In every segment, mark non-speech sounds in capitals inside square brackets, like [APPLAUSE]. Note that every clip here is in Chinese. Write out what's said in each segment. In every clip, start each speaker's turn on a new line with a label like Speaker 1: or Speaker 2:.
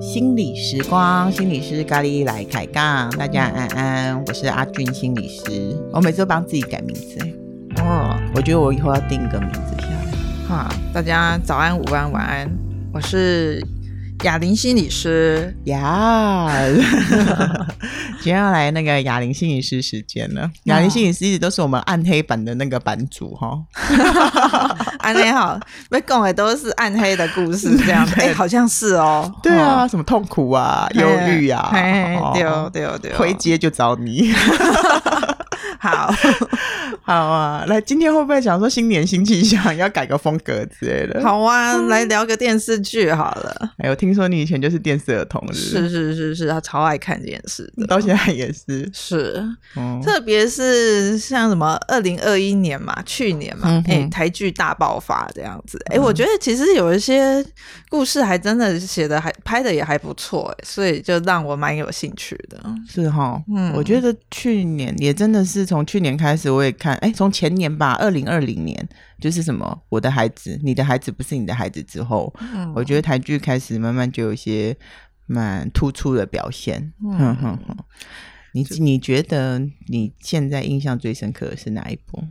Speaker 1: 心理时光，心理师咖喱来开杠，大家安安，我是阿俊心理师。我每次都帮自己改名字，哦，我觉得我以后要定一个名字下来。
Speaker 2: 哈，大家早安、午安、晚安，我是雅玲心理师
Speaker 1: 呀。[LAUGHS] 天要来那个哑铃心理师时间了。哑铃心理师一直都是我们暗黑版的那个版主哈。[LAUGHS]
Speaker 2: 暗黑好，被讲的都是暗黑的故事 [LAUGHS] 这样子。哎、欸，好像是哦。
Speaker 1: 对啊，什么痛苦啊、忧郁啊，
Speaker 2: 对对对，
Speaker 1: 回街就找你。
Speaker 2: 好 [LAUGHS]
Speaker 1: 好啊，来，今天会不会想说新年新气象，要改个风格之类的？
Speaker 2: 好啊，来聊个电视剧好了。
Speaker 1: 哎，我听说你以前就是电视儿童，
Speaker 2: 是是是是，他超爱看电视的，
Speaker 1: 到现在也是。
Speaker 2: 是，嗯、特别是像什么二零二一年嘛，去年嘛，哎、嗯欸，台剧大爆发这样子。哎、欸，我觉得其实有一些故事还真的写的还拍的也还不错，哎，所以就让我蛮有兴趣的。
Speaker 1: 是哈，嗯，我觉得去年也真的是。从去年开始，我也看，哎，从前年吧，二零二零年，就是什么，我的孩子，你的孩子不是你的孩子之后，嗯、我觉得台剧开始慢慢就有一些蛮突出的表现。嗯哼哼，你你觉得你现在印象最深刻的是哪一部？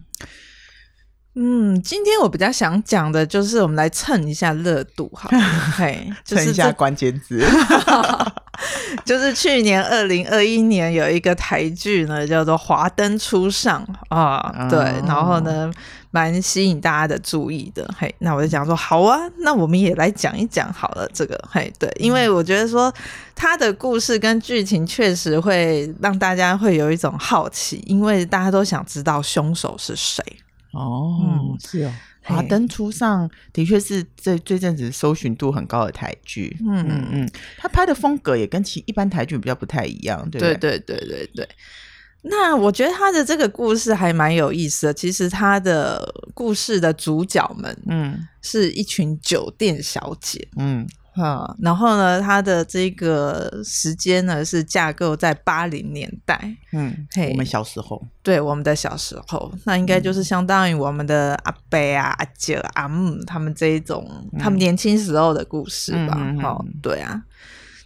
Speaker 2: 嗯，今天我比较想讲的就是，我们来蹭一下热度，好，嘿，[LAUGHS]
Speaker 1: 蹭一下关键字。[LAUGHS] [LAUGHS] [LAUGHS]
Speaker 2: 就是去年二零二一年有一个台剧呢，叫做《华灯初上》啊，嗯、对，然后呢，蛮吸引大家的注意的。嘿，那我就讲说，好啊，那我们也来讲一讲好了。这个，嘿，对，因为我觉得说他的故事跟剧情确实会让大家会有一种好奇，因为大家都想知道凶手是谁。
Speaker 1: 哦，嗯、是哦。华灯初上的确是这这阵子搜寻度很高的台剧，嗯。嗯嗯，他拍的风格也跟其一般台剧比较不太一样，对？对
Speaker 2: 对对对对。那我觉得他的这个故事还蛮有意思的，其实他的故事的主角们，嗯，是一群酒店小姐，嗯。嗯，然后呢，它的这个时间呢是架构在八零年代，
Speaker 1: 嗯，嘿，我们小时候，
Speaker 2: 对，我们的小时候，那应该就是相当于我们的阿伯啊、阿姐、阿姆他们这一种，嗯、他们年轻时候的故事吧。好、嗯，对啊，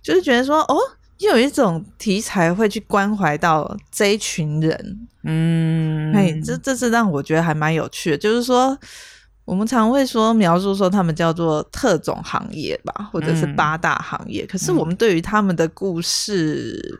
Speaker 2: 就是觉得说，哦，又有一种题材会去关怀到这一群人，嗯，哎，这这是让我觉得还蛮有趣的，就是说。我们常会说描述说他们叫做特种行业吧，或者是八大行业。嗯、可是我们对于他们的故事，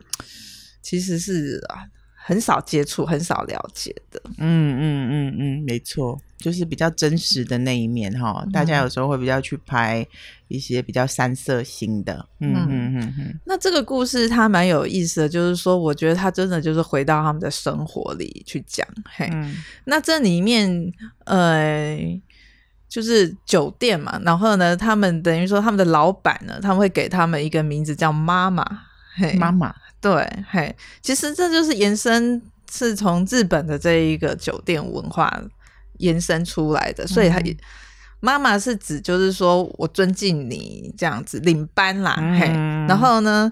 Speaker 2: 其实是啊很少接触、很少了解的。
Speaker 1: 嗯嗯嗯嗯，没错，就是比较真实的那一面哈。大家有时候会比较去拍一些比较三色型的。嗯嗯嗯嗯。嗯，
Speaker 2: 那这个故事它蛮有意思的，就是说，我觉得它真的就是回到他们的生活里去讲。嘿，嗯、那这里面呃。就是酒店嘛，然后呢，他们等于说他们的老板呢，他们会给他们一个名字叫妈妈，嘿，妈妈，对，嘿，其实这就是延伸是从日本的这一个酒店文化延伸出来的，所以他也妈妈是指就是说我尊敬你这样子领班啦，嗯、嘿，然后呢。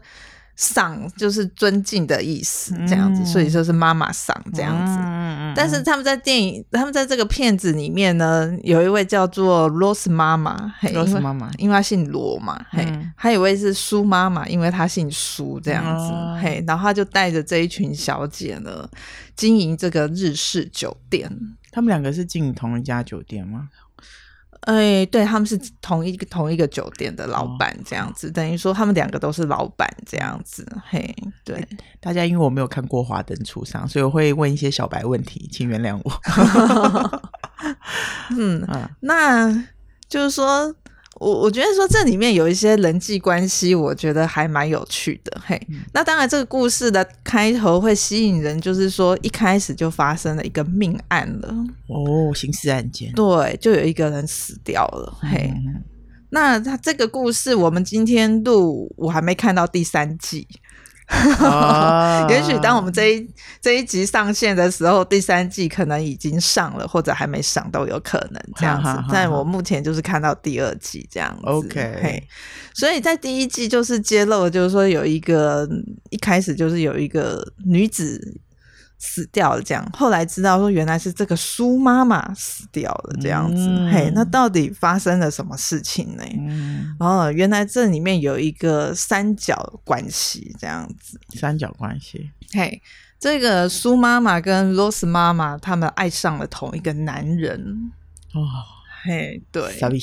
Speaker 2: 桑就是尊敬的意思，这样子，嗯、所以说是妈妈赏这样子。嗯、但是他们在电影，他们在这个片子里面呢，有一位叫做罗斯妈妈，
Speaker 1: 罗斯妈妈，
Speaker 2: 因为她姓罗嘛，嘿，嗯、还有一位是苏妈妈，因为她姓苏这样子，嗯、嘿，然后他就带着这一群小姐呢，经营这个日式酒店。
Speaker 1: 他们两个是经营同一家酒店吗？
Speaker 2: 哎，对，他们是同一个同一个酒店的老板，这样子，哦、等于说他们两个都是老板这样子。嘿，对，
Speaker 1: 大家因为我没有看过《华灯初上》，所以我会问一些小白问题，请原谅我。[LAUGHS] [LAUGHS]
Speaker 2: 嗯，啊、那就是说。我我觉得说这里面有一些人际关系，我觉得还蛮有趣的。嘿，嗯、那当然这个故事的开头会吸引人，就是说一开始就发生了一个命案了。
Speaker 1: 哦，刑事案件。
Speaker 2: 对，就有一个人死掉了。嗯、嘿，那他这个故事，我们今天录，我还没看到第三季。哦，[LAUGHS] 也许当我们这一这一集上线的时候，第三季可能已经上了，或者还没上都有可能这样子。哈哈哈哈，但我目前就是看到第二季这样子。
Speaker 1: OK，
Speaker 2: 所以在第一季就是揭露，就是说有一个一开始就是有一个女子死掉了，这样。后来知道说原来是这个苏妈妈死掉了，这样子，嗯、嘿，那到底发生了什么事情呢？嗯、哦，原来这里面有一个三角关系，这样子，
Speaker 1: 三角关系，
Speaker 2: 嘿，这个苏妈妈跟罗斯妈妈他们爱上了同一个男人，
Speaker 1: 哦，
Speaker 2: 嘿，对，
Speaker 1: 傻逼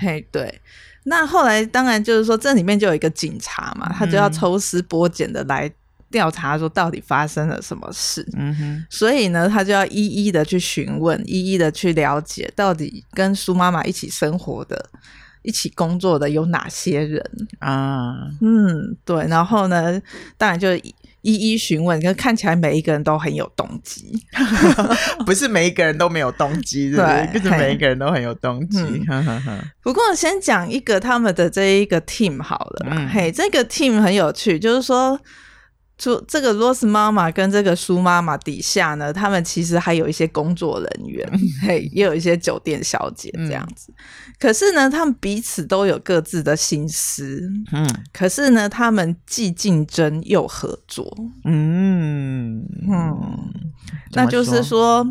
Speaker 2: 嘿，对，那后来当然就是说这里面就有一个警察嘛，他就要抽丝剥茧的来。调查说到底发生了什么事，嗯哼，所以呢，他就要一一的去询问，一一的去了解，到底跟苏妈妈一起生活的、一起工作的有哪些人。啊？嗯，对，然后呢，当然就一一询问，跟看起来每一个人都很有动机，[LAUGHS]
Speaker 1: 不是每一个人都没有动机，对，就是每一个人都很有动机。
Speaker 2: 不过先讲一个他们的这一个 team 好了，嗯、嘿，这个 team 很有趣，就是说。说这个罗斯妈妈跟这个苏妈妈底下呢，他们其实还有一些工作人员，[LAUGHS] 嘿，也有一些酒店小姐这样子。嗯、可是呢，他们彼此都有各自的心思，嗯。可是呢，他们既竞争又合作，嗯嗯。那就是说，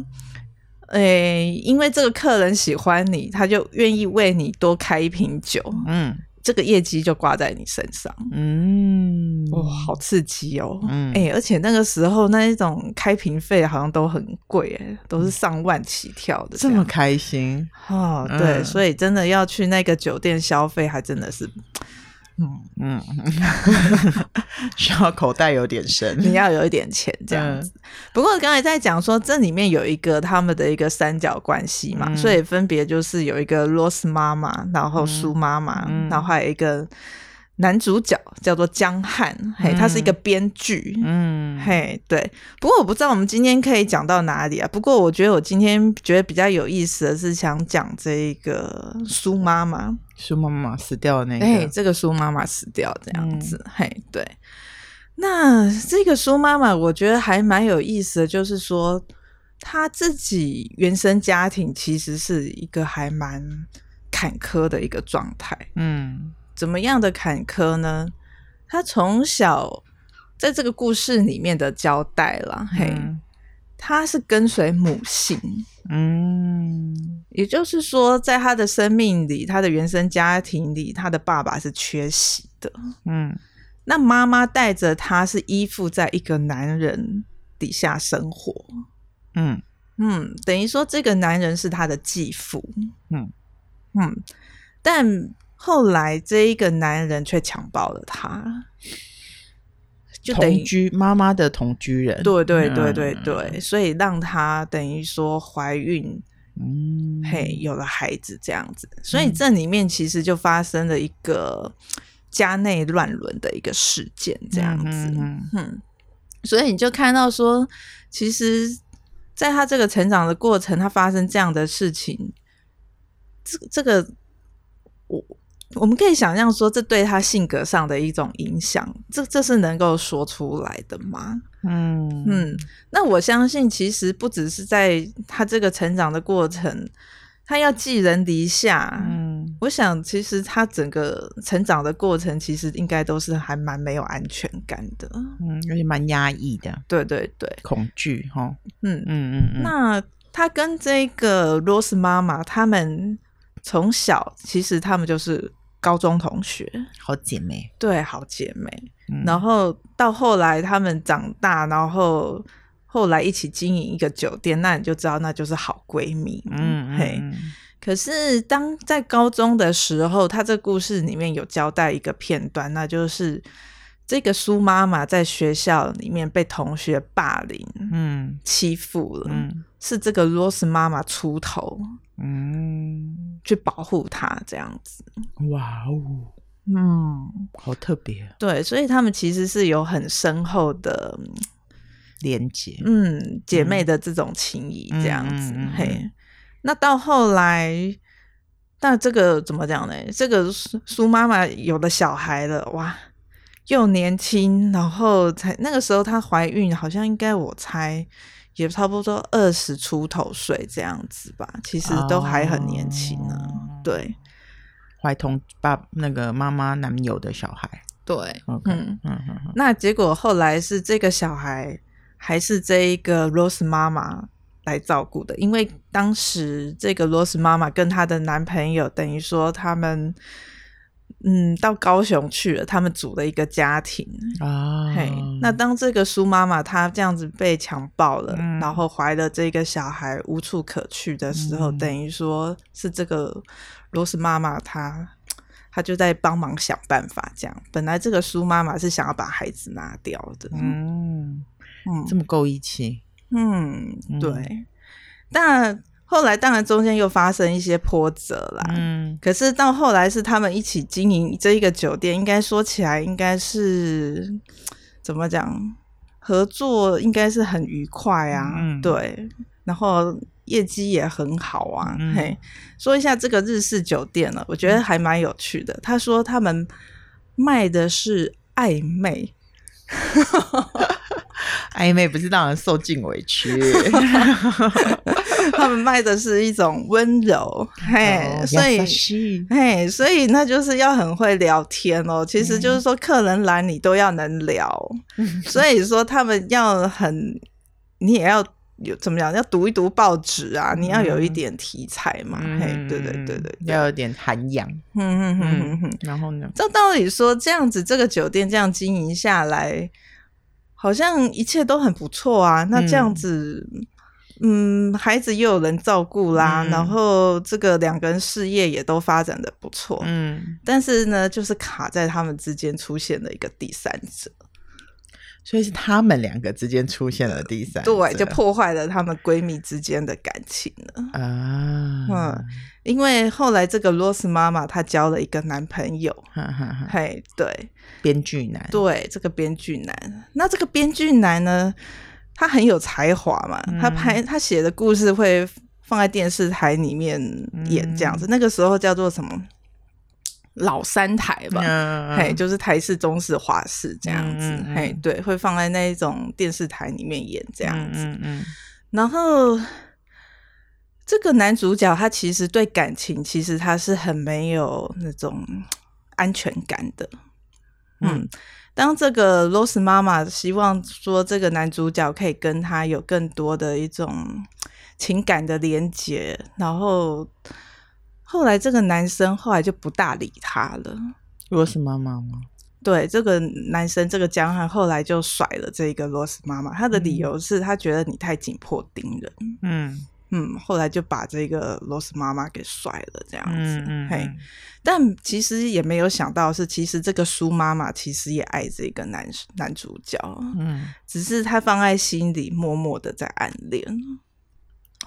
Speaker 2: 诶、欸，因为这个客人喜欢你，他就愿意为你多开一瓶酒，嗯。这个业绩就挂在你身上，嗯，哇、哦，好刺激哦，嗯，哎，而且那个时候那一种开瓶费好像都很贵，哎，都是上万起跳的这，
Speaker 1: 这么开心
Speaker 2: 哦，对，嗯、所以真的要去那个酒店消费，还真的是。嗯
Speaker 1: 嗯，[LAUGHS] 需要口袋有点深，
Speaker 2: 你要有一点钱这样子。嗯、不过刚才在讲说，这里面有一个他们的一个三角关系嘛，嗯、所以分别就是有一个罗斯妈妈，然后苏妈妈，嗯、然后还有一个。男主角叫做江汉，嘿，他是一个编剧，嗯，嘿，对。不过我不知道我们今天可以讲到哪里啊。不过我觉得我今天觉得比较有意思的是想讲这个苏妈妈，
Speaker 1: 苏妈妈死掉的那个，
Speaker 2: 哎，这个苏妈妈死掉这样子，嗯、嘿，对。那这个苏妈妈，我觉得还蛮有意思的，就是说她自己原生家庭其实是一个还蛮坎坷的一个状态，嗯。怎么样的坎坷呢？她从小在这个故事里面的交代了，嗯、嘿，他是跟随母性，嗯，也就是说，在他的生命里，他的原生家庭里，他的爸爸是缺席的，嗯，那妈妈带着他是依附在一个男人底下生活，嗯。嗯，等于说这个男人是他的继父，嗯。嗯，但。后来，这一个男人却强暴了她，
Speaker 1: 就等于同居妈妈的同居人。
Speaker 2: 对对对对对，嗯、所以让她等于说怀孕，嗯，嘿，有了孩子这样子。所以这里面其实就发生了一个家内乱伦的一个事件，这样子。嗯，所以你就看到说，其实在他这个成长的过程，他发生这样的事情，这这个我。我们可以想象说，这对他性格上的一种影响，这这是能够说出来的吗？嗯嗯，那我相信，其实不只是在他这个成长的过程，他要寄人篱下。嗯，我想，其实他整个成长的过程，其实应该都是还蛮没有安全感的。
Speaker 1: 嗯，而且蛮压抑的。
Speaker 2: 对对对，
Speaker 1: 恐惧哈。
Speaker 2: 嗯嗯嗯嗯。那他跟这个罗斯妈妈，他们从小其实他们就是。高中同学，
Speaker 1: 好姐妹，
Speaker 2: 对，好姐妹。嗯、然后到后来，他们长大，然后后来一起经营一个酒店，那你就知道，那就是好闺蜜。嗯，嘿。可是当在高中的时候，他这故事里面有交代一个片段，那就是这个苏妈妈在学校里面被同学霸凌，嗯，欺负了，嗯，是这个罗斯妈妈出头。嗯，去保护他这样子，
Speaker 1: 哇哦，嗯，好特别。
Speaker 2: 对，所以他们其实是有很深厚的
Speaker 1: 连接，
Speaker 2: 嗯，姐妹的这种情谊这样子。嗯、嘿，那到后来，那这个怎么讲呢？这个苏苏妈妈有了小孩了，哇，又年轻，然后才那个时候她怀孕，好像应该我猜。也差不多二十出头岁这样子吧，其实都还很年轻呢。哦、对，
Speaker 1: 怀同爸那个妈妈男友的小孩。
Speaker 2: 对
Speaker 1: ，Okay, 嗯嗯嗯。
Speaker 2: 那结果后来是这个小孩还是这一个 Rose 妈妈来照顾的，因为当时这个 Rose 妈妈跟她的男朋友等于说他们。嗯，到高雄去了，他们组了一个家庭啊。嘿，那当这个苏妈妈她这样子被强暴了，嗯、然后怀了这个小孩无处可去的时候，嗯、等于说是这个罗斯妈妈她她就在帮忙想办法。这样，本来这个苏妈妈是想要把孩子拿掉的。
Speaker 1: 嗯嗯，这么够义气。
Speaker 2: 嗯，对，嗯、但。后来当然中间又发生一些波折啦，嗯，可是到后来是他们一起经营这一个酒店，应该说起来应该是怎么讲，合作应该是很愉快啊，嗯，对，然后业绩也很好啊，嗯，嘿，说一下这个日式酒店呢，我觉得还蛮有趣的。他说他们卖的是暧昧。[LAUGHS]
Speaker 1: 暧昧不是让人受尽委屈，[LAUGHS]
Speaker 2: 他们卖的是一种温柔，嘿，哦、所以，嘿，所以那就是要很会聊天哦。其实就是说，客人来你都要能聊，嗯、所以说他们要很，你也要有怎么讲？要读一读报纸啊，你要有一点题材嘛，嗯、嘿，对对对对，对，
Speaker 1: 要有点涵养。嗯嗯嗯嗯，然后呢？
Speaker 2: 照道理说，这样子这个酒店这样经营下来。好像一切都很不错啊，那这样子，嗯，嗯，孩子又有人照顾啦，嗯、然后这个两个人事业也都发展的不错，嗯，但是呢，就是卡在他们之间出现了一个第三者，
Speaker 1: 所以是他们两个之间出现了第三者，
Speaker 2: 对，就破坏了他们闺蜜之间的感情了。啊，嗯，因为后来这个罗斯妈妈她交了一个男朋友，哈哈哈，嘿，对。
Speaker 1: 编剧男，
Speaker 2: 对，这个编剧男，那这个编剧男呢，他很有才华嘛，嗯、他拍他写的故事会放在电视台里面演这样子，嗯、那个时候叫做什么？老三台吧，嗯、嘿，就是台式、中式、华式这样子，嗯、嘿，对，会放在那一种电视台里面演这样子，嗯嗯嗯、然后这个男主角他其实对感情其实他是很没有那种安全感的。嗯，当这个 Rose 妈妈希望说这个男主角可以跟他有更多的一种情感的连接，然后后来这个男生后来就不大理他了。
Speaker 1: Rose 妈妈吗？
Speaker 2: 对，这个男生这个江汉后来就甩了这个 Rose 妈妈，他的理由是他觉得你太紧迫盯人。嗯。嗯，后来就把这个罗斯妈妈给甩了，这样子，嗯嗯、嘿。但其实也没有想到是，其实这个苏妈妈其实也爱这个男男主角，嗯，只是他放在心里，默默的在暗恋。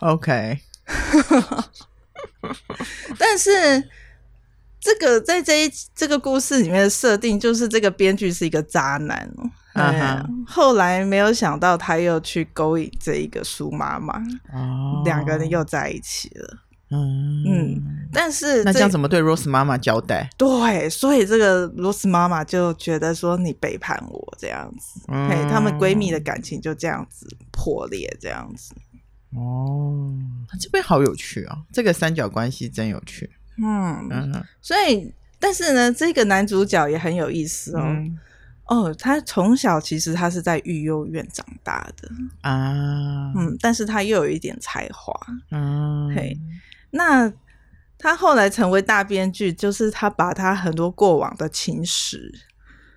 Speaker 1: OK，[LAUGHS]
Speaker 2: 但是。这个在这一这个故事里面的设定，就是这个编剧是一个渣男。Uh huh. 后来没有想到他又去勾引这一个苏妈妈，哦，oh. 两个人又在一起了。嗯嗯，但是
Speaker 1: 那这样怎么对 Rose 妈妈交代？
Speaker 2: 对，所以这个 Rose 妈妈就觉得说你背叛我这样子，嗯、嘿，她们闺蜜的感情就这样子破裂，这样子。
Speaker 1: 哦，这边好有趣啊，这个三角关系真有趣。
Speaker 2: 嗯，嗯，所以，但是呢，这个男主角也很有意思哦。嗯、哦，他从小其实他是在育幼院长大的啊，嗯，但是他又有一点才华，嗯，嘿，那他后来成为大编剧，就是他把他很多过往的情史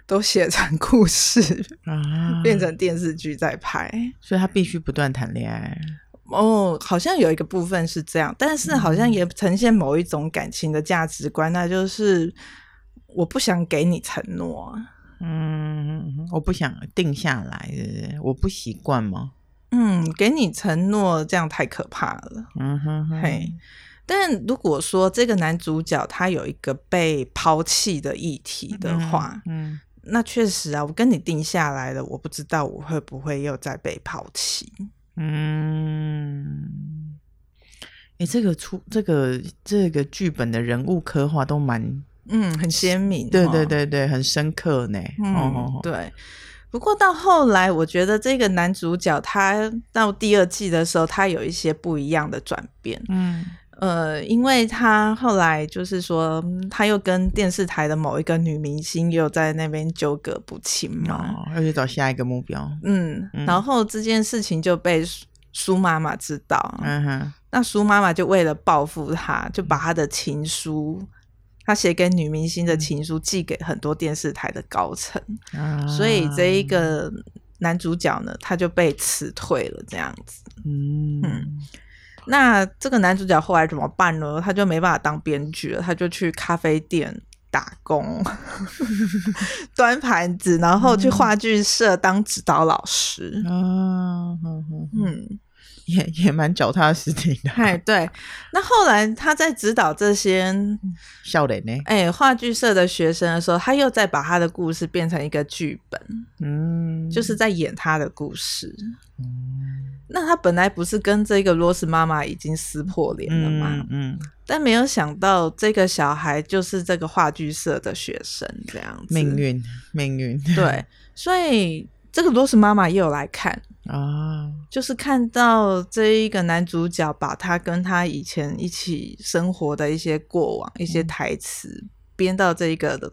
Speaker 2: 都写成故事啊，变成电视剧在拍，
Speaker 1: 所以他必须不断谈恋爱。
Speaker 2: 哦，好像有一个部分是这样，但是好像也呈现某一种感情的价值观，嗯、那就是我不想给你承诺，
Speaker 1: 嗯，我不想定下来，我不习惯吗？
Speaker 2: 嗯，给你承诺这样太可怕了，嗯哼哼，嘿。但如果说这个男主角他有一个被抛弃的议题的话，嗯，嗯，那确实啊，我跟你定下来了，我不知道我会不会又再被抛弃。嗯，
Speaker 1: 哎、欸，这个出这个这个剧本的人物刻画都蛮
Speaker 2: 嗯很鲜明，
Speaker 1: 对对对对，很深刻呢。
Speaker 2: 嗯，哦、对。不过到后来，我觉得这个男主角他到第二季的时候，他有一些不一样的转变。嗯呃，因为他后来就是说，他又跟电视台的某一个女明星又在那边纠葛不清嘛，
Speaker 1: 哦，要去找下一个目标。
Speaker 2: 嗯，嗯，然后这件事情就被苏妈妈知道。
Speaker 1: 嗯哼，
Speaker 2: 那苏妈妈就为了报复他，就把他的情书，他写给女明星的情书寄给很多电视台的高层，嗯，所以这一个男主角呢，他就被辞退了，这样子。嗯。嗯那这个男主角后来怎么办呢？他就没办法当编剧了，他就去咖啡店打工，[LAUGHS] 端盘子，然后去话剧社当指导老师。
Speaker 1: 嗯嗯，也也蛮脚踏实地的。
Speaker 2: 哎，[LAUGHS] 对。那后来他在指导这些
Speaker 1: 笑脸呢？
Speaker 2: 哎，话剧社的学生的时候，他又再把他的故事变成一个剧本，嗯，就是在演他的故事。嗯那他本来不是跟这个罗斯妈妈已经撕破脸了吗？嗯，嗯，但没有想到这个小孩就是这个话剧社的学生，这样子。
Speaker 1: 命运，命运。
Speaker 2: 对，[LAUGHS] 所以这个罗斯妈妈也有来看
Speaker 1: 啊，
Speaker 2: 就是看到这一个男主角把他跟他以前一起生活的一些过往、一些台词编到这一个的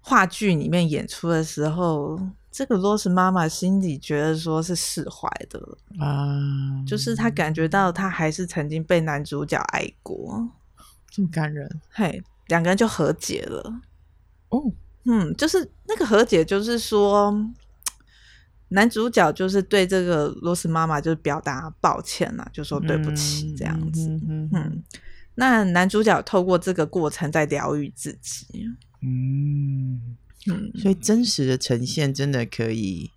Speaker 2: 话剧里面演出的时候。这个罗斯妈妈心里觉得说是释怀的啊，就是她感觉到她还是曾经被男主角爱过，
Speaker 1: 这么感人。
Speaker 2: 嘿，两个人就和解了。
Speaker 1: 哦，
Speaker 2: 嗯，就是那个和解，就是说男主角就是对这个罗斯妈妈就是表达抱歉啊，就说对不起这样子。嗯，嗯，嗯，那男主角透过这个过程在疗愈自己。
Speaker 1: 嗯。嗯，所以真实的呈现真的可以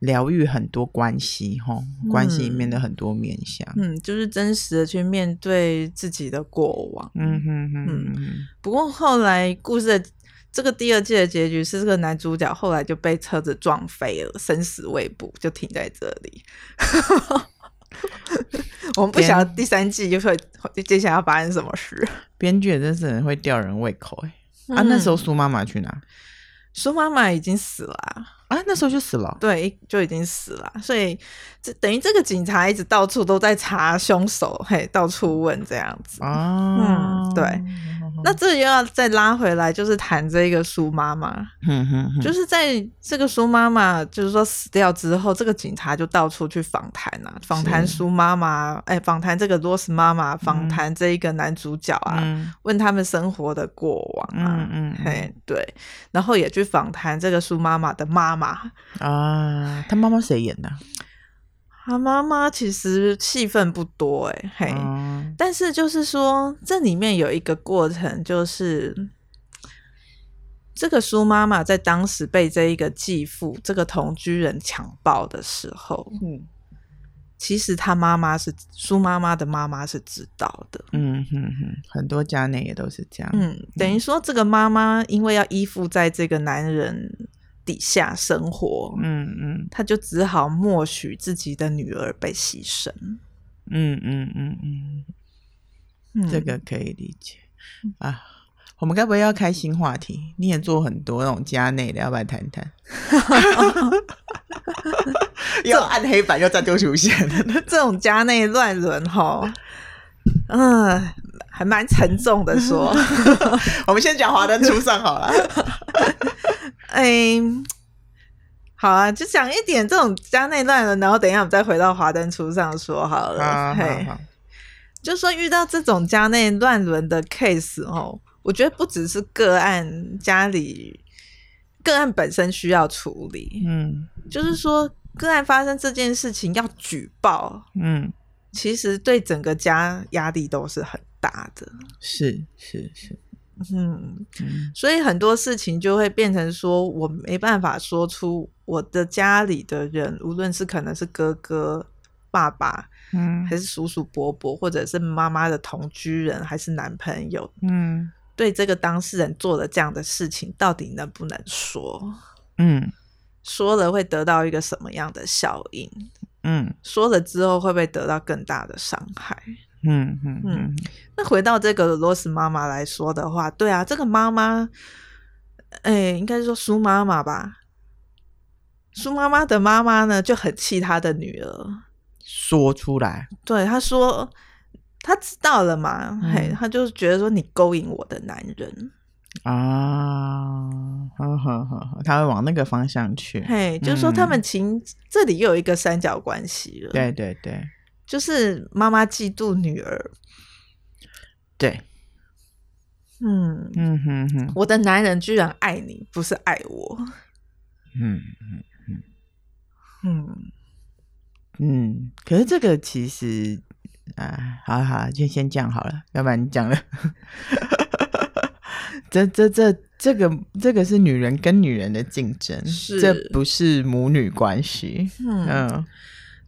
Speaker 1: 疗愈很多关系，哈、嗯，关系里面的很多面向。
Speaker 2: 嗯，就是真实的去面对自己的过往。
Speaker 1: 嗯哼哼。
Speaker 2: 不过后来故事的这个第二季的结局是，这个男主角后来就被车子撞飞了，生死未卜，就停在这里。[LAUGHS] 我们不晓得第三季就会接下来要发生什么事。
Speaker 1: 编剧真是很会吊人胃口哎、嗯！啊，那时候苏妈妈去哪？
Speaker 2: 苏妈妈已经死了啊，
Speaker 1: 啊！那时候就死了，
Speaker 2: 对，就已经死了。所以这等于这个警察一直到处都在查凶手，嘿，到处问这样子
Speaker 1: 啊。
Speaker 2: 嗯，对。那这又要再拉回来，就是谈这个苏妈妈，
Speaker 1: 嗯哼，
Speaker 2: 就是在这个苏妈妈就是说死掉之后，这个警察就到处去访谈啊，访谈苏妈妈，哎，访谈这个罗斯妈妈，访谈这一个男主角啊，嗯，问他们生活的过往啊，
Speaker 1: 嗯嗯，
Speaker 2: 哎，对，然后也去访谈这个苏妈妈的妈妈。
Speaker 1: 啊，他妈妈谁演的？
Speaker 2: 他妈妈其实戏份不多哎，嘿、嗯，但是就是说这里面有一个过程，就是这个苏妈妈在当时被这一个继父这个同居人强暴的时候，嗯，其实他妈妈是苏妈妈的妈妈是知道的，
Speaker 1: 嗯哼哼，很多家内也都是这样，
Speaker 2: 嗯，等于说这个妈妈因为要依附在这个男人底下生活，
Speaker 1: 嗯嗯，
Speaker 2: 他就只好默许自己的女儿被牺牲，
Speaker 1: 嗯嗯嗯嗯，嗯，这个可以理解。啊。我们该不会要开新话题？你也做很多那种家内的，要不要谈谈？[LAUGHS] 又暗黑版又再度出现。了，[LAUGHS]
Speaker 2: 这种家内乱伦哈，嗯，还蛮沉重的说。[LAUGHS]
Speaker 1: 我们先讲《华灯初上》好了。[LAUGHS]
Speaker 2: 哎、欸，好啊，就讲一点这种家内乱伦，然后等一下我们再回到华灯初上说好了。
Speaker 1: 啊、
Speaker 2: 嘿，就说遇到这种家内乱伦的 case 哦，我觉得不只是个案，家里个案本身需要处理。
Speaker 1: 嗯，
Speaker 2: 就是说个案发生这件事情要举报，
Speaker 1: 嗯，
Speaker 2: 其实对整个家压力都是很大的。
Speaker 1: 是是是。
Speaker 2: 嗯，所以很多事情就会变成说，我没办法说出我的家里的人，无论是可能是哥哥、爸爸，
Speaker 1: 嗯，
Speaker 2: 还是叔叔、伯伯，或者是妈妈的同居人，还是男朋友，
Speaker 1: 嗯，
Speaker 2: 对这个当事人做了这样的事情，到底能不能说？
Speaker 1: 嗯，
Speaker 2: 说了会得到一个什么样的效应？
Speaker 1: 嗯，说
Speaker 2: 了之后会不会得到更大的伤害？
Speaker 1: 嗯嗯嗯，
Speaker 2: 那回到这个罗斯妈妈来说的话，对啊，这个妈妈，哎、欸，应该是说苏妈妈吧。苏妈妈的妈妈呢，就很气她的女儿，
Speaker 1: 说出来。
Speaker 2: 对，她说：“她知道了嘛？嗯、嘿，她就是觉得说你勾引我的男人
Speaker 1: 啊，呵呵呵，他会往那个方向去。
Speaker 2: 嘿，就是说他们情、嗯、这里又有一个三角关系了。
Speaker 1: 对对对，
Speaker 2: 就是妈妈嫉妒女儿。
Speaker 1: 对，
Speaker 2: 嗯
Speaker 1: 嗯哼哼，
Speaker 2: 我的男人居然爱你，不是爱我。
Speaker 1: 嗯嗯嗯嗯嗯，可是这个其实。啊，好了好了，就先这样好了，要不然你讲了，[LAUGHS] 这这这这个这个是女人跟女人的竞争，
Speaker 2: 是
Speaker 1: 这不是母女关系。
Speaker 2: 嗯，嗯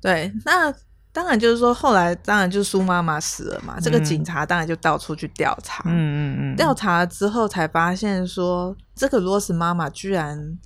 Speaker 2: 对，那当然就是说，后来当然就是苏妈妈死了嘛，嗯、这个警察当然就到处去调查，嗯嗯嗯，调查了之后才发现说，这个罗斯妈妈居然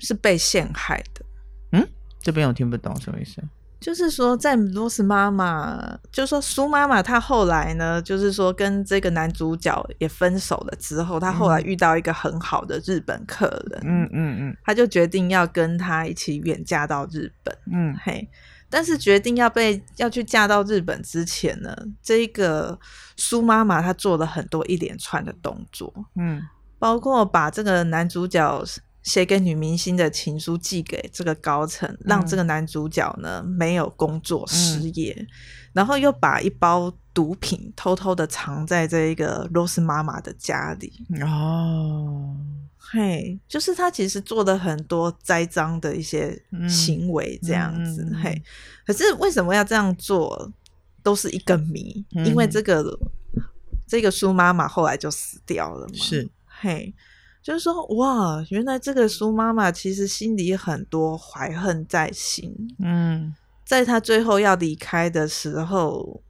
Speaker 2: 是被陷害的。
Speaker 1: 嗯，这边我听不懂什么意思。
Speaker 2: 就是说，在罗斯妈妈，就是说苏妈妈，她后来呢，就是说跟这个男主角也分手了之后，她后来遇到一个很好的日本客人，
Speaker 1: 嗯嗯嗯，
Speaker 2: 她就决定要跟他一起远嫁到日本，
Speaker 1: 嗯。
Speaker 2: 嘿，但是决定要被要去嫁到日本之前呢，这个苏妈妈她做了很多一连串的动作，
Speaker 1: 嗯，
Speaker 2: 包括把这个男主角。写给女明星的情书寄给这个高层，嗯、让这个男主角呢没有工作失业，嗯、然后又把一包毒品偷偷的藏在这一个 Rose 妈妈的家里。
Speaker 1: 哦，
Speaker 2: 嘿，就是他其实做的很多栽赃的一些行为，这样子。嗯、嘿，可是为什么要这样做，都是一个谜。嗯、因为这个这个苏妈妈后来就死掉了嘛。
Speaker 1: 是，
Speaker 2: 嘿。就是说，哇，原来这个苏妈妈其实心里很多怀恨在心。
Speaker 1: 嗯，
Speaker 2: 在她最后要离开的时候，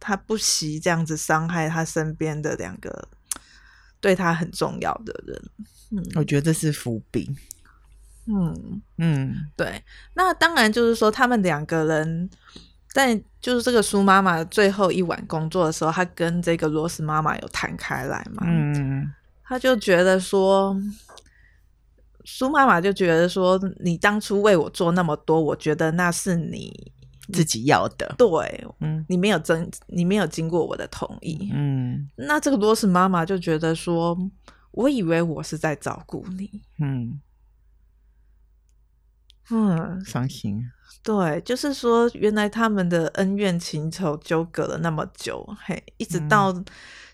Speaker 2: 她不惜这样子伤害他身边的两个对他很重要的人。嗯，
Speaker 1: 我觉得这是伏笔。
Speaker 2: 嗯
Speaker 1: 嗯，
Speaker 2: 对。那当然就是说，他们两个人在就是这个苏妈妈最后一晚工作的时候，她跟这个罗斯妈妈有谈开来嘛？
Speaker 1: 嗯。
Speaker 2: 他就觉得说，苏妈妈就觉得说，你当初为我做那么多，我觉得那是你
Speaker 1: 自己要的。
Speaker 2: 对，
Speaker 1: 嗯，
Speaker 2: 你没有征，你没有经过我的同意。
Speaker 1: 嗯，
Speaker 2: 那这个罗斯妈妈就觉得说，我以为我是在照顾你。
Speaker 1: 嗯，
Speaker 2: 嗯，
Speaker 1: 伤心。
Speaker 2: 对，就是说，原来他们的恩怨情仇纠葛了那么久，嘿，一直到。嗯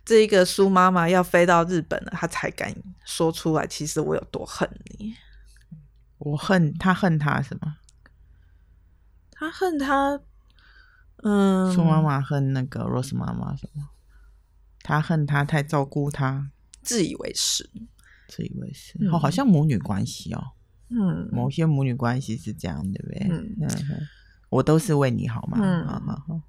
Speaker 2: 这一个苏妈妈要飞到日本了，她才敢说出来。其实我有多恨你，
Speaker 1: 我恨他，恨他什么？
Speaker 2: 他恨他，嗯，
Speaker 1: 苏妈妈恨那个 Rose 妈妈什么？他恨他太照顾他，
Speaker 2: 自以为是，
Speaker 1: 自以为是。嗯、哦，好像母女关系哦。
Speaker 2: 嗯，
Speaker 1: 某些母女关系是这样，对不对？
Speaker 2: 嗯
Speaker 1: 嗯，我都是为你好嘛。
Speaker 2: 嗯，
Speaker 1: 好好好。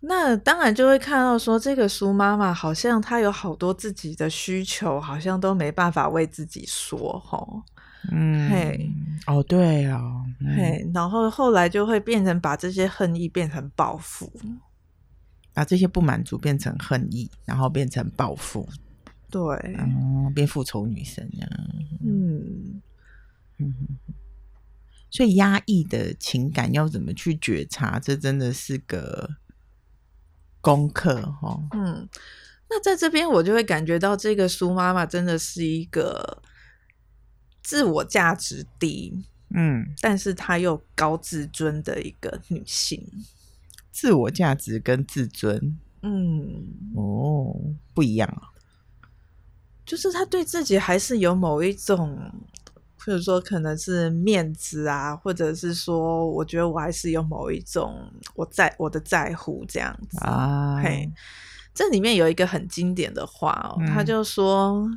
Speaker 2: 那当然就会看到说，这个苏妈妈好像她有好多自己的需求，好像都没办法为自己说，吼，
Speaker 1: 嗯，
Speaker 2: 嘿，
Speaker 1: 哦，对哦，嗯、
Speaker 2: 嘿，然后后来就会变成把这些恨意变成报复，
Speaker 1: 把这些不满足变成恨意，然后变成报复，
Speaker 2: 对，
Speaker 1: 嗯，变复仇女神呀，
Speaker 2: 嗯
Speaker 1: 嗯，所以压抑的情感要怎么去觉察，这真的是个。功课哈，
Speaker 2: 嗯，那在这边我就会感觉到这个苏妈妈真的是一个自我价值低，
Speaker 1: 嗯，
Speaker 2: 但是她又高自尊的一个女性。
Speaker 1: 自我价值跟自尊，
Speaker 2: 嗯，
Speaker 1: 哦，不一样啊，
Speaker 2: 就是她对自己还是有某一种。或者说可能是面子啊，或者是说，我觉得我还是有某一种我在我的在乎这样子
Speaker 1: 啊。
Speaker 2: 嘿，这里面有一个很经典的话哦，
Speaker 1: 嗯、
Speaker 2: 他就说：“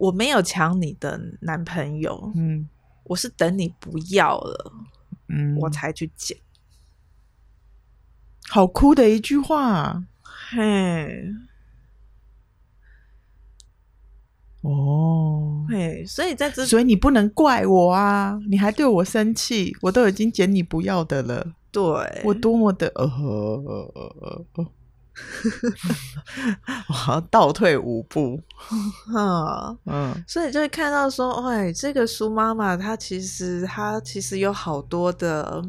Speaker 2: 我没有抢你的男朋友，
Speaker 1: 嗯，
Speaker 2: 我是等你不要了，
Speaker 1: 嗯，
Speaker 2: 我才去捡。”
Speaker 1: 好哭的一句话，
Speaker 2: 嘿。
Speaker 1: 哦，
Speaker 2: 嘿，所以在这，
Speaker 1: 所以你不能怪我啊！你还对我生气，我都已经捡你不要的了。
Speaker 2: 对，
Speaker 1: 我多么的呃，[LAUGHS] 我倒退五步，[LAUGHS]
Speaker 2: 嗯
Speaker 1: 嗯，
Speaker 2: 所以就会看到说，哎，这个苏妈妈她其实她其实有好多的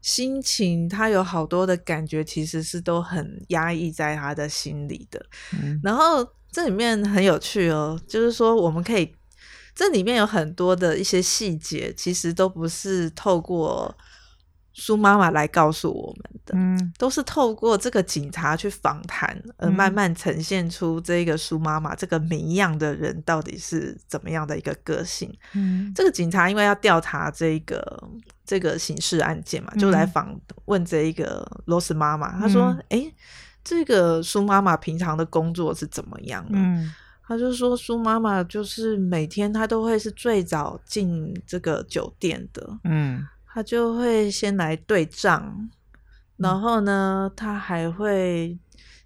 Speaker 2: 心情，她有好多的感觉，其实是都很压抑在她的心里的。嗯、然后这里面很有趣哦，就是说我们可以，这里面有很多的一些细节，其实都不是透过。苏妈妈来告诉我们的，嗯，都是透过这个警察去访谈，而慢慢呈现出这个苏妈妈这个谜样的人到底是怎么样的一个个性。嗯，这个警察因为要调查这个这个刑事案件嘛，就来访问这一个罗斯妈妈。他说：“哎、嗯欸，这个苏妈妈平常的工作是怎么样的？”嗯，他就说：“苏妈妈就是每天她都会是最早进这个酒店的。”嗯。他就会先来对账，然后呢，他还会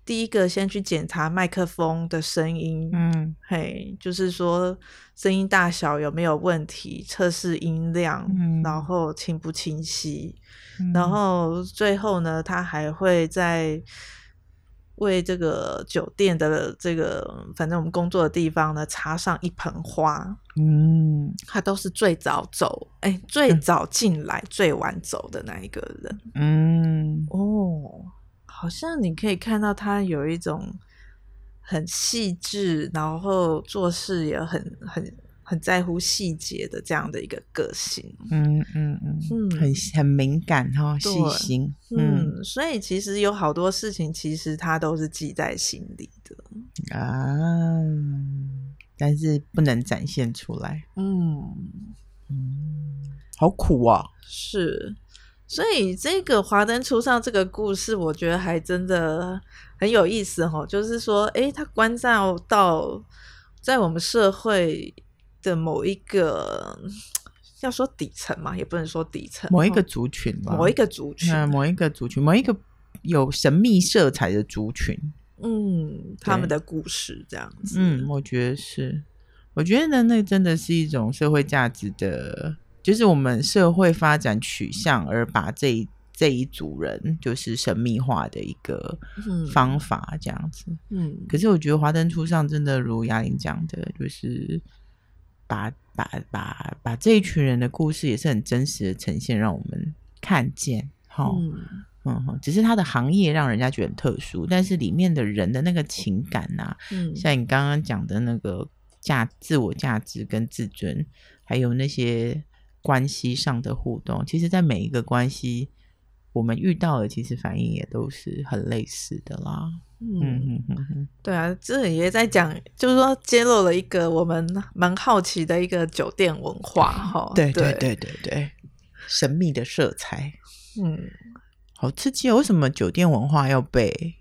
Speaker 2: 第一个先去检查麦克风的声音，嗯，嘿，就是说声音大小有没有问题，测试音量，嗯，然后清不清晰，嗯，然后最后呢，他还会在。为这个酒店的这个，反正我们工作的地方呢，插上一盆花。嗯，他都是最早走，哎、欸，最早进来、嗯，最晚走的那一个人。嗯，哦，好像你可以看到他有一种很细致，然后做事也很很。很在乎细节的这样的一个个性，嗯嗯嗯，嗯，
Speaker 1: 很很敏感哈，细心。嗯，
Speaker 2: 嗯，所以其实有好多事情，其实他都是记在心里的。
Speaker 1: 啊，但是不能展现出来，嗯。嗯，好苦啊，
Speaker 2: 是，所以这个华灯初上这个故事，我觉得还真的很有意思哈，就是说，哎，他关照到在我们社会。的某一个要说底层嘛，也不能说底层，
Speaker 1: 某一个族群吧，
Speaker 2: 某一个族群，
Speaker 1: 嗯，某一个族群，某一个有神秘色彩的族群，
Speaker 2: 嗯，他们的故事这样子，
Speaker 1: 嗯，我觉得是，我觉得呢，那真的是一种社会价值的，就是我们社会发展取向而把这一这一组人就是神秘化的一个方法，这样子，嗯，可是我觉得华灯初上真的如雅玲讲的，就是。把把把把这一群人的故事也是很真实的呈现，让我们看见。好，嗯嗯，只是他的行业让人家觉得很特殊，但是里面的人的那个情感呐、啊，嗯，像你刚刚讲的那个价自我价值跟自尊，还有那些关系上的互动，其实，在每一个关系我们遇到的，其实反应也都是很类似的啦。嗯嗯嗯嗯，
Speaker 2: 对啊，这里也在讲，就是说揭露了一个我们蛮好奇的一个酒店文化哈。
Speaker 1: 对对对对对，神秘的色彩，嗯，好刺激哦！为什么酒店文化要被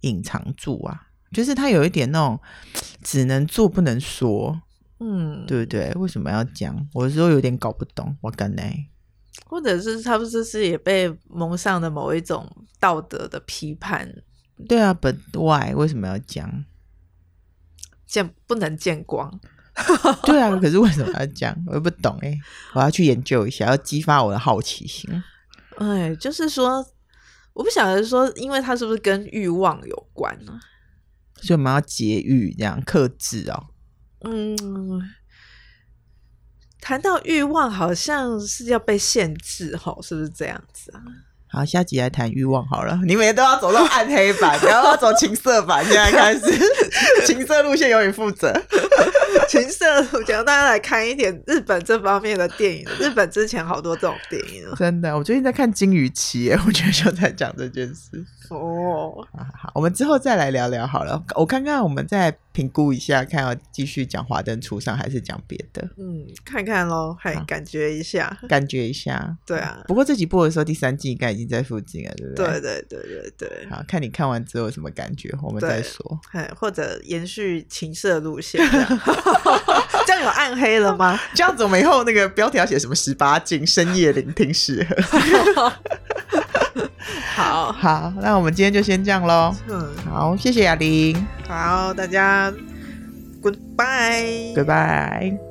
Speaker 1: 隐藏住啊？就是它有一点那种只能做不能说，嗯，对不对？为什么要讲？我有时候有点搞不懂，我干呢？
Speaker 2: 或者是他不是是也被蒙上的某一种道德的批判？
Speaker 1: 对啊，But why？为什么要讲？
Speaker 2: 见不能见光。[LAUGHS]
Speaker 1: 对啊，可是为什么要讲？我也不懂哎，我要去研究一下，要激发我的好奇心。
Speaker 2: 哎，就是说，我不晓得说，因为它是不是跟欲望有关呢？
Speaker 1: 所以我们要节欲，这样克制哦。
Speaker 2: 嗯，谈到欲望，好像是要被限制，吼，是不是这样子啊？
Speaker 1: 好，下集来谈欲望好了。你每天都要走到暗黑版，然后要走情色版。现在开始，情色路线由你负责。[LAUGHS]
Speaker 2: 情色我想，大家来看一点日本这方面的电影。日本之前好多这种电影。
Speaker 1: 真的，我最近在看《金鱼期》，我觉得就在讲这件事。[LAUGHS] 哦，好，好，我们之后再来聊聊好了。我看看，我们再评估一下，看要继续讲华灯初上还是讲别的。
Speaker 2: 嗯，看看喽，还感觉一下，
Speaker 1: 感觉一下。
Speaker 2: 对啊，
Speaker 1: 不过这集播的时候，第三季应该已经在附近了，对不对？
Speaker 2: 对对对对对。
Speaker 1: 好，看你看完之后有什么感觉，我们再说。
Speaker 2: 或者延续情色路线这样，[LAUGHS] 这样有暗黑了吗？
Speaker 1: 这样子我们以后那个标题要写什么十八禁，深夜聆听适合。[LAUGHS] [LAUGHS]
Speaker 2: 好
Speaker 1: 好，那我们今天就先这样喽。嗯，好，谢谢雅玲。
Speaker 2: 好，大家，Goodbye，Goodbye。